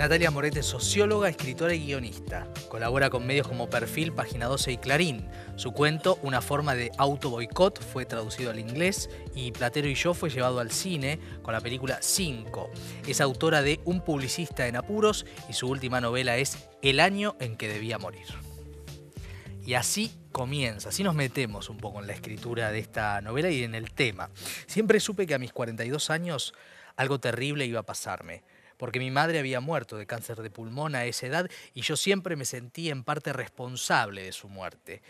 Natalia Moret es socióloga, escritora y guionista. Colabora con medios como Perfil, Página 12 y Clarín. Su cuento, Una forma de auto boicot, fue traducido al inglés y Platero y yo fue llevado al cine con la película 5. Es autora de Un publicista en apuros y su última novela es El año en que debía morir. Y así comienza, así nos metemos un poco en la escritura de esta novela y en el tema. Siempre supe que a mis 42 años algo terrible iba a pasarme porque mi madre había muerto de cáncer de pulmón a esa edad y yo siempre me sentí en parte responsable de su muerte.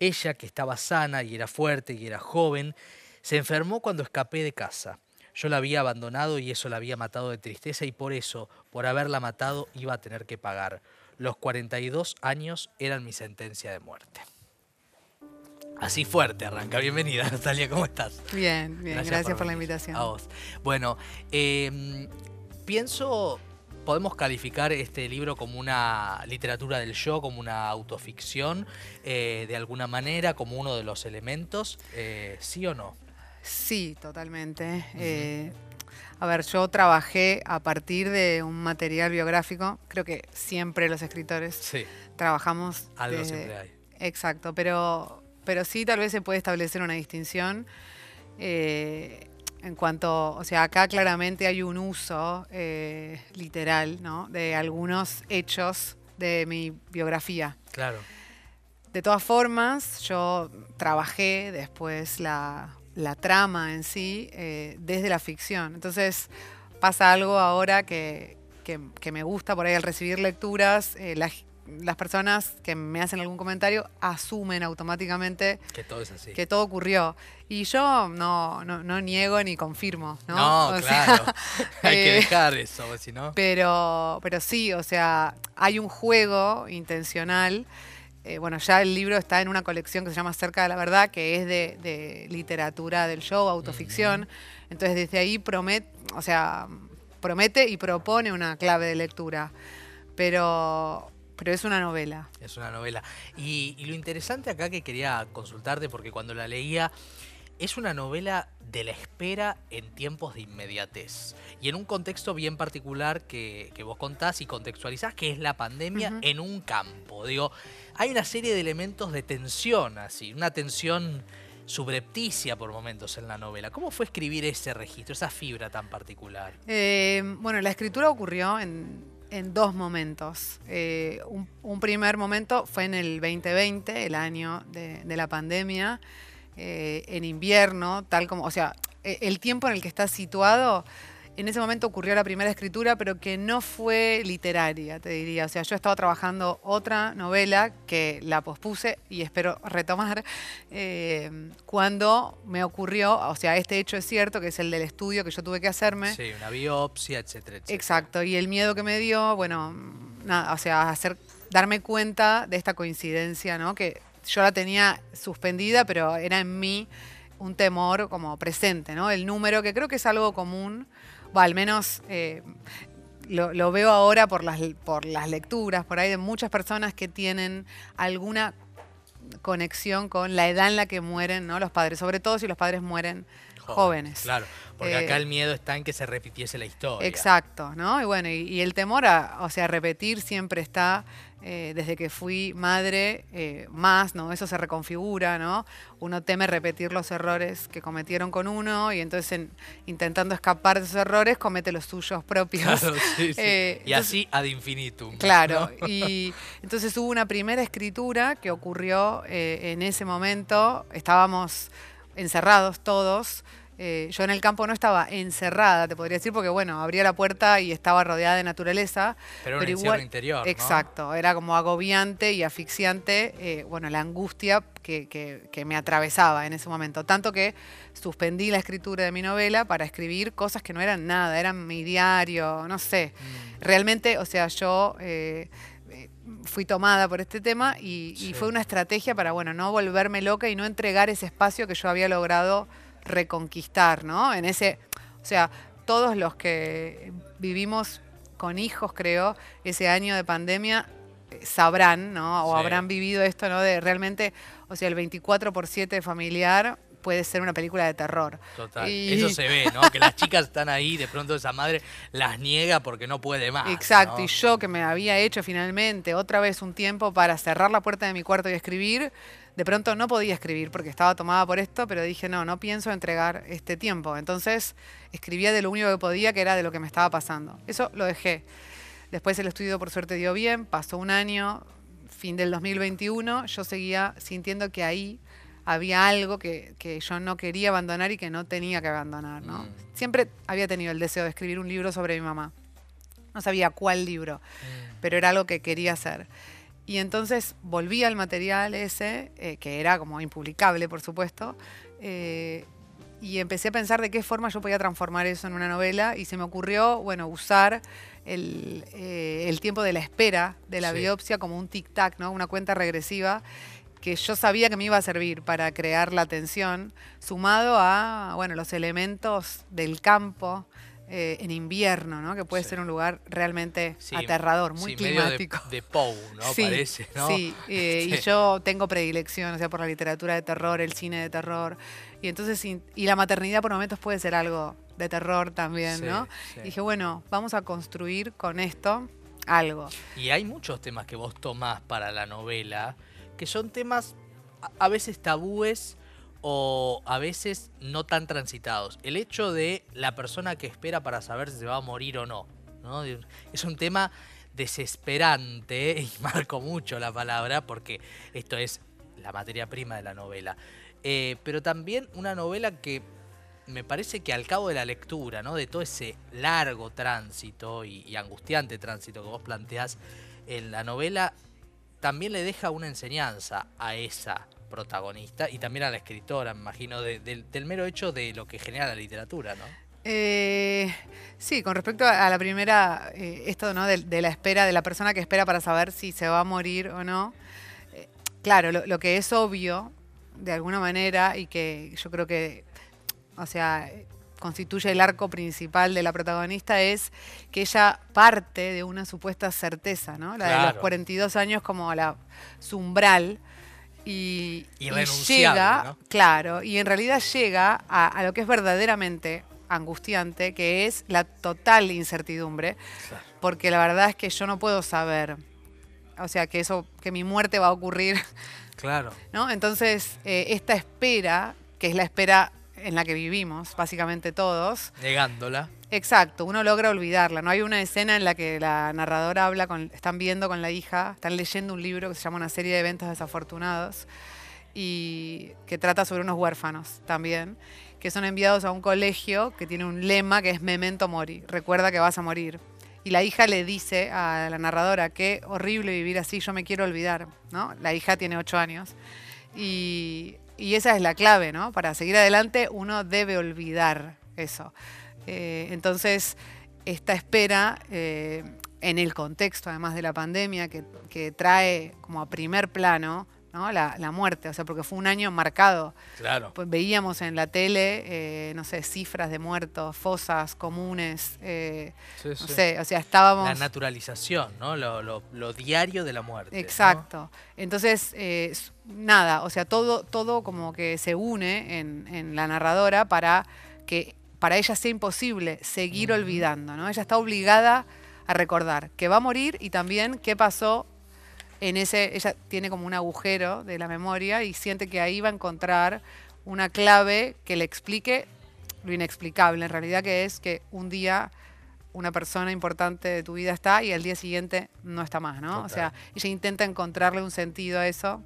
Ella, que estaba sana y era fuerte y era joven, se enfermó cuando escapé de casa. Yo la había abandonado y eso la había matado de tristeza y por eso, por haberla matado, iba a tener que pagar. Los 42 años eran mi sentencia de muerte. Así fuerte arranca. Bienvenida, Natalia, ¿cómo estás? Bien, bien, gracias, por, la invitación. A vos. Bueno, eh, pienso, podemos calificar este libro como una literatura del yo, como una autoficción, eh, de alguna manera, como uno de los elementos, eh, ¿sí o no? Sí, totalmente. Eh, a ver, yo trabajé a partir de un material biográfico, creo que siempre los escritores trabajamos. Algo siempre hay. Exacto, pero, pero sí tal vez se puede establecer una distinción en cuanto, o sea, acá claramente hay un uso eh, literal, ¿no? De algunos hechos de mi biografía. Claro. De todas formas, yo trabajé después la, trama en sí eh, desde la ficción. Entonces pasa algo ahora que, me gusta por ahí al recibir lecturas, eh, la, las personas que me hacen algún comentario asumen automáticamente que todo es así. Que todo ocurrió. Y yo no, no, niego ni confirmo, ¿no? No, claro. Hay que eh, dejar eso, si no. Pero, pero sí, o sea, hay un juego intencional. Eh, bueno, ya el libro está en una colección que se llama Cerca de la Verdad, que es de, literatura del show, autoficción. Entonces, desde ahí promete, o sea, promete y propone una clave de lectura. Pero pero es una novela. Es una novela. Y, lo interesante acá que quería consultarte, porque cuando la leía, es una novela de la espera en tiempos de inmediatez. Y en un contexto bien particular que, vos contás y contextualizás, que es la pandemia en un campo. Digo, hay una serie de elementos de tensión así, una tensión subrepticia por momentos en la novela. ¿Cómo fue escribir ese registro, esa fibra tan particular? Eh, bueno, la escritura ocurrió en en dos momentos. Eh, un, primer momento fue en el 2020, el año de, la pandemia, eh, en invierno, tal como, o sea, e, el tiempo en el que está situado en ese momento ocurrió la primera escritura, pero que no fue literaria, te diría. O sea, yo estaba trabajando otra novela que la pospuse y espero retomar eh, cuando me ocurrió, o sea, este hecho es cierto, que es el del estudio que yo tuve que hacerme. Sí, una biopsia, etcétera, etcétera. Exacto, y el miedo que me dio, bueno, nada, o sea, hacer, darme cuenta de esta coincidencia, ¿no? Que yo la tenía suspendida, pero era en mí un temor como presente, ¿no? El número, que creo que es algo común o al menos eh, lo, veo ahora por las, por las lecturas, por ahí de muchas personas que tienen alguna conexión con la edad en la que mueren ¿no? los padres, sobre todo si los padres mueren jóvenes. Claro, porque acá eh, el miedo está en que se repitiese la historia. Exacto, ¿no? Y bueno, y, el temor a, o sea, repetir siempre está eh, desde que fui madre, eh, más, ¿no? Eso se reconfigura, ¿no? Uno teme repetir los errores que cometieron con uno y entonces intentando escapar de esos errores comete los suyos propios. Eh, y así ad infinitum. Claro, y entonces hubo una primera escritura que ocurrió en ese momento, estábamos encerrados todos, eh, yo en el campo no estaba encerrada, te podría decir, porque bueno, abría la puerta y estaba rodeada de naturaleza. Pero, pero igual, interior. ¿no? Exacto, era como agobiante y asfixiante, eh, bueno, la angustia que, me atravesaba en ese momento. Tanto que suspendí la escritura de mi novela para escribir cosas que no eran nada, eran mi diario, no sé. Mm. Realmente, o sea, yo. Eh, fui tomada por este tema y, y fue una estrategia para, bueno, no volverme loca y no entregar ese espacio que yo había logrado reconquistar, ¿no? En ese, o sea, todos los que vivimos con hijos, creo, ese año de pandemia, eh, sabrán, ¿no? O habrán vivido esto, ¿no? De realmente, o sea, el 24 por 7 familiar puede ser una película de terror. Total. Y- Eso se ve, ¿no? Que las chicas están ahí, de pronto esa madre las niega porque no puede más. Exacto, ¿no? y yo que me había hecho finalmente otra vez un tiempo para cerrar la puerta de mi cuarto y escribir, de pronto no podía escribir porque estaba tomada por esto, pero dije, no, no pienso entregar este tiempo. Entonces escribía de lo único que podía, que era de lo que me estaba pasando. Eso lo dejé. Después el estudio por suerte dio bien, pasó un año, fin del 2021, yo seguía sintiendo que ahí había algo que, que yo no quería abandonar y que no tenía que abandonar. ¿no? Mm. Siempre había tenido el deseo de escribir un libro sobre mi mamá. No sabía cuál libro, Mm. pero era algo que quería hacer. Y entonces volví al material ese, eh, que era como impublicable, por supuesto, eh, y empecé a pensar de qué forma yo podía transformar eso en una novela y se me ocurrió, bueno, usar el, eh, el tiempo de la espera de la Sí. biopsia como un tic-tac, ¿no? Una cuenta regresiva que yo sabía que me iba a servir para crear la tensión, sumado a, bueno, los elementos del campo eh, en invierno, ¿no? Que puede Sí. ser un lugar realmente Sí, aterrador, muy sí, medio de- climático. De, Poe, ¿no? Sí, Parece, ¿no? Sí, eh, y yo tengo predilección, o sea, por la literatura de terror, el cine de terror. Y entonces, y la maternidad por momentos puede ser algo de terror también, ¿no? Dije, bueno, vamos a construir con esto algo. Y hay muchos temas que vos tomás para la novela que son temas a- a veces tabúes o a veces no tan transitados. El hecho de la persona que espera para saber si se va a morir o no. Es un tema desesperante, y marco mucho la palabra porque esto es la materia prima de la novela. Eh, pero también una novela que me parece que al cabo de la lectura, ¿no? De todo ese largo tránsito y, y angustiante tránsito que vos planteás en la novela, también le deja una enseñanza a esa protagonista y también a la escritora, me imagino, de- del- del mero hecho de lo que genera la literatura, ¿no? Eh, sí, con respecto a la primera, eh, esto ¿no? de, de la espera, de la persona que espera para saber si se va a morir o no. eh, claro, lo, lo que es obvio, de alguna manera, y que yo creo que, o sea, constituye el arco principal de la protagonista, es que ella parte de una supuesta certeza, ¿no? La de los Claro. 42 años como la su umbral. Y, y Irrenunciable, llega, ¿no? claro, y en realidad llega a, a lo que es verdaderamente angustiante, que es la total incertidumbre, porque la verdad es que yo no puedo saber, o sea, que eso, que mi muerte va a ocurrir, Claro. ¿no? Entonces, eh, esta espera, que es la espera en la que vivimos, básicamente todos, Negándola. Exacto, uno logra olvidarla. No hay una escena en la que la narradora habla están viendo con la hija, están leyendo un libro que se llama Una serie de eventos desafortunados y que trata sobre unos huérfanos también, que son enviados a un colegio que tiene un lema que es Memento Mori, recuerda que vas a morir. Y la hija le dice a la narradora, qué horrible vivir así, yo me quiero olvidar, ¿no? La hija tiene ocho años. Y esa es la clave, ¿no? Para seguir adelante uno debe olvidar eso. Eh, entonces, esta espera, eh, en el contexto además de la pandemia, que, que trae como a primer plano ¿no? la, la muerte, o sea, porque fue un año marcado. Claro. Pues veíamos en la tele, eh, no sé, cifras de muertos, fosas comunes, eh, Sí, no sí. sé, o sea, estábamos... La naturalización, ¿no? Lo, lo- lo diario de la muerte. ¿no? Exacto. Entonces, eh, nada, o sea, todo, todo como que se une en, en la narradora para que para ella sea imposible seguir olvidando, ¿no? Ella está obligada a recordar que va a morir y también qué pasó en ese, ella tiene como un agujero de la memoria y siente que ahí va a encontrar una clave que le explique lo inexplicable, en realidad que es que un día una persona importante de tu vida está y al día siguiente no está más, ¿no? O sea, ella intenta encontrarle un sentido a eso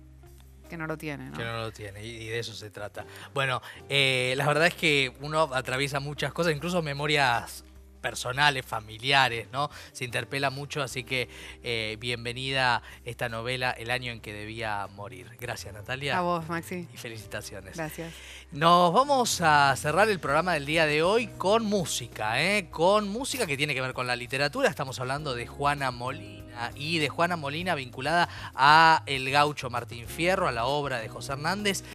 que no lo tiene, ¿no? Que no lo tiene, y de eso se trata. Bueno, eh, la verdad es que uno atraviesa muchas cosas, incluso memorias personales, familiares, ¿no? Se interpela mucho, así que eh, bienvenida esta novela, El año en que debía morir. Gracias, Natalia. A vos, Maxi. Y felicitaciones. Gracias. Nos vamos a cerrar el programa del día de hoy con música, ¿eh? con música que tiene que ver con la literatura. Estamos hablando de Juana Molina y de Juana Molina vinculada a El Gaucho Martín Fierro, a la obra de José Hernández.